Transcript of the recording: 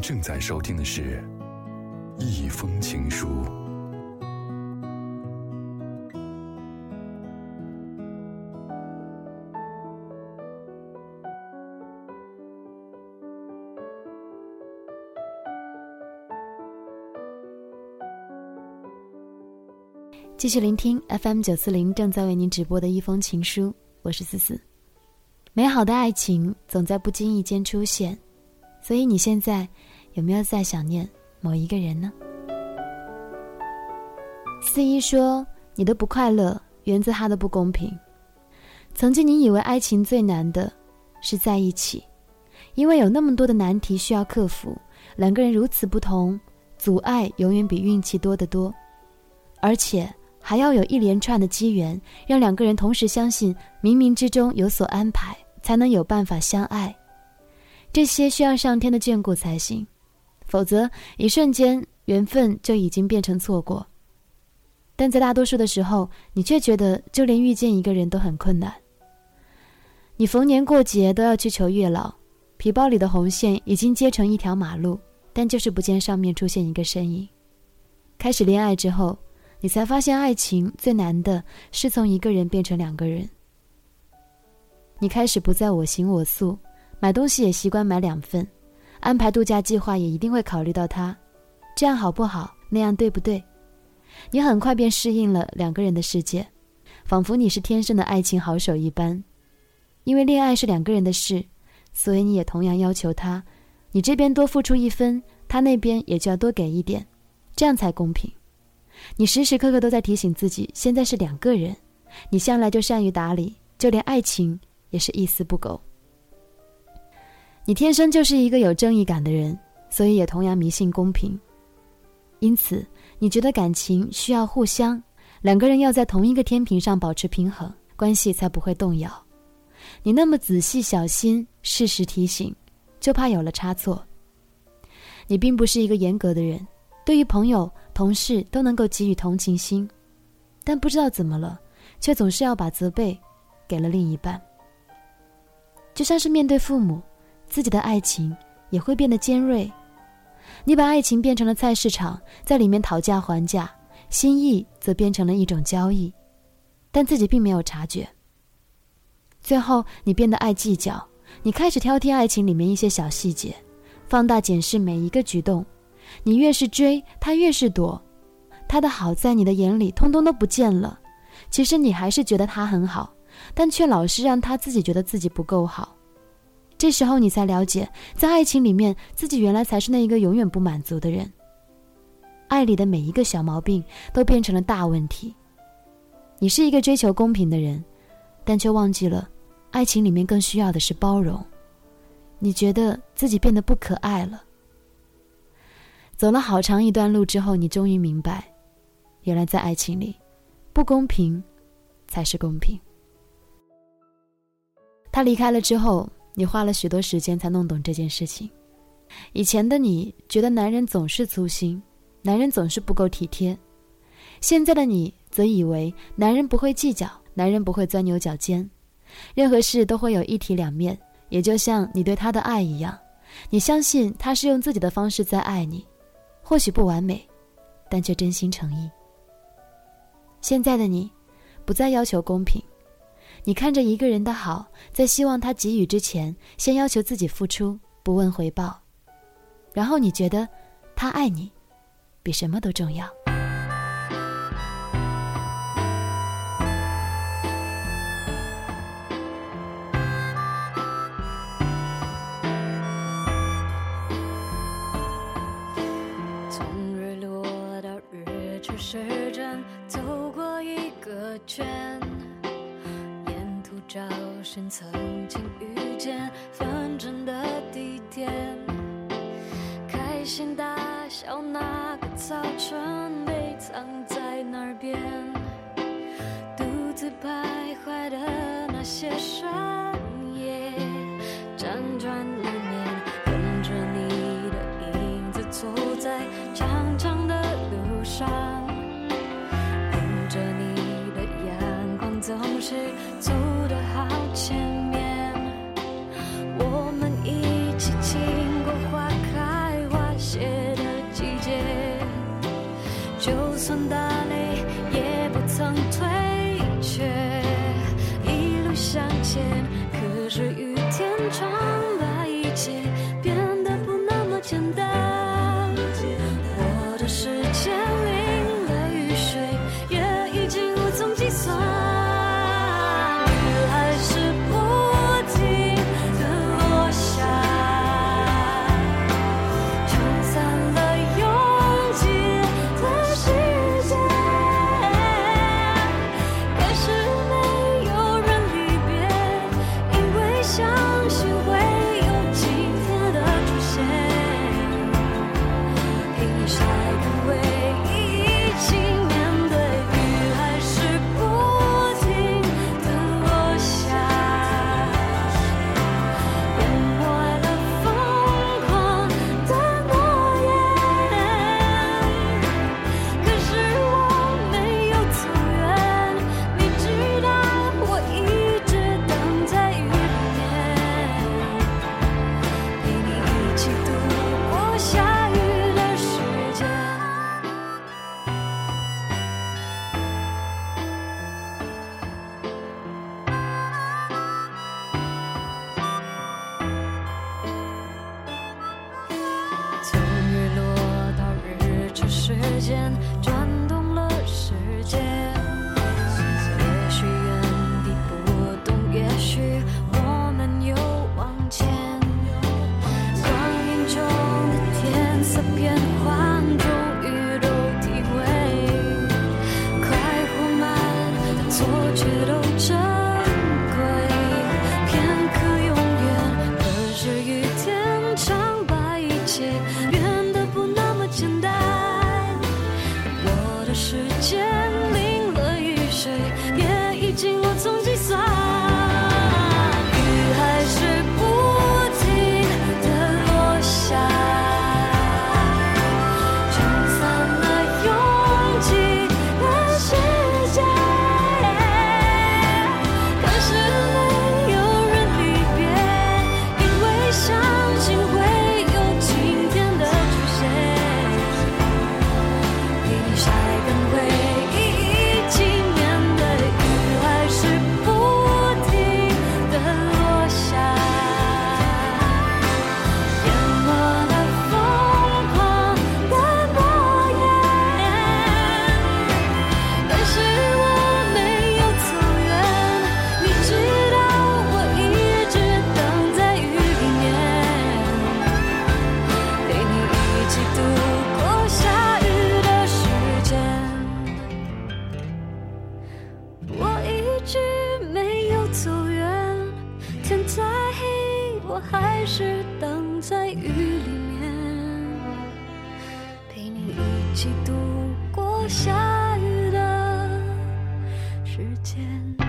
正在收听的是《一封情书》。继续聆听 FM 九四零正在为您直播的一封情书，我是思思。美好的爱情总在不经意间出现，所以你现在有没有在想念某一个人呢？四一说：“你的不快乐源自他的不公平。曾经你以为爱情最难的是在一起，因为有那么多的难题需要克服，两个人如此不同，阻碍永远比运气多得多，而且。”还要有一连串的机缘，让两个人同时相信冥冥之中有所安排，才能有办法相爱。这些需要上天的眷顾才行，否则一瞬间缘分就已经变成错过。但在大多数的时候，你却觉得就连遇见一个人都很困难。你逢年过节都要去求月老，皮包里的红线已经接成一条马路，但就是不见上面出现一个身影。开始恋爱之后。你才发现，爱情最难的是从一个人变成两个人。你开始不再我行我素，买东西也习惯买两份，安排度假计划也一定会考虑到他，这样好不好？那样对不对？你很快便适应了两个人的世界，仿佛你是天生的爱情好手一般。因为恋爱是两个人的事，所以你也同样要求他，你这边多付出一分，他那边也就要多给一点，这样才公平。你时时刻刻都在提醒自己，现在是两个人。你向来就善于打理，就连爱情也是一丝不苟。你天生就是一个有正义感的人，所以也同样迷信公平。因此，你觉得感情需要互相，两个人要在同一个天平上保持平衡，关系才不会动摇。你那么仔细小心，适时提醒，就怕有了差错。你并不是一个严格的人。对于朋友、同事都能够给予同情心，但不知道怎么了，却总是要把责备给了另一半。就像是面对父母，自己的爱情也会变得尖锐。你把爱情变成了菜市场，在里面讨价还价，心意则变成了一种交易，但自己并没有察觉。最后，你变得爱计较，你开始挑剔爱情里面一些小细节，放大检视每一个举动。你越是追他，越是躲，他的好在你的眼里通通都不见了。其实你还是觉得他很好，但却老是让他自己觉得自己不够好。这时候你才了解，在爱情里面，自己原来才是那一个永远不满足的人。爱里的每一个小毛病都变成了大问题。你是一个追求公平的人，但却忘记了，爱情里面更需要的是包容。你觉得自己变得不可爱了。走了好长一段路之后，你终于明白，原来在爱情里，不公平才是公平。他离开了之后，你花了许多时间才弄懂这件事情。以前的你觉得男人总是粗心，男人总是不够体贴；现在的你则以为男人不会计较，男人不会钻牛角尖，任何事都会有一体两面。也就像你对他的爱一样，你相信他是用自己的方式在爱你。或许不完美，但却真心诚意。现在的你，不再要求公平，你看着一个人的好，在希望他给予之前，先要求自己付出，不问回报，然后你觉得，他爱你，比什么都重要。从日落到日出，时针走过一个圈找寻曾经遇见纷争的地点，开心大笑那个早晨，被藏在哪边？独自徘徊的那些伤走的好前面。我们一起经过花开花谢的季节，就算。这时间转动了时间。我还是等在雨里面陪你一起度过下雨的时间。